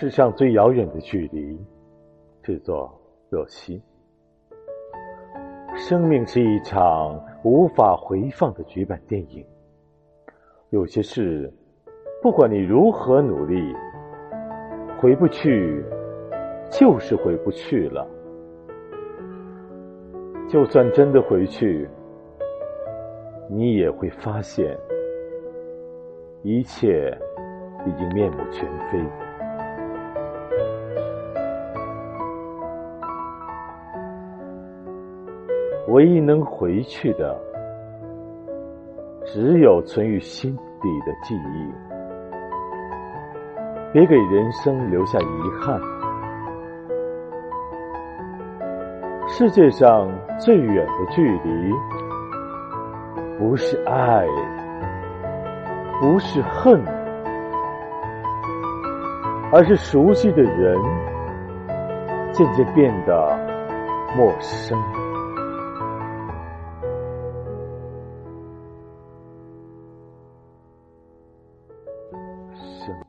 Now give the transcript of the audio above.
世上最遥远的距离，制作若曦。生命是一场无法回放的绝版电影。有些事，不管你如何努力，回不去，就是回不去了。就算真的回去，你也会发现，一切已经面目全非。唯一能回去的，只有存于心底的记忆。别给人生留下遗憾。世界上最远的距离，不是爱，不是恨，而是熟悉的人渐渐变得陌生。action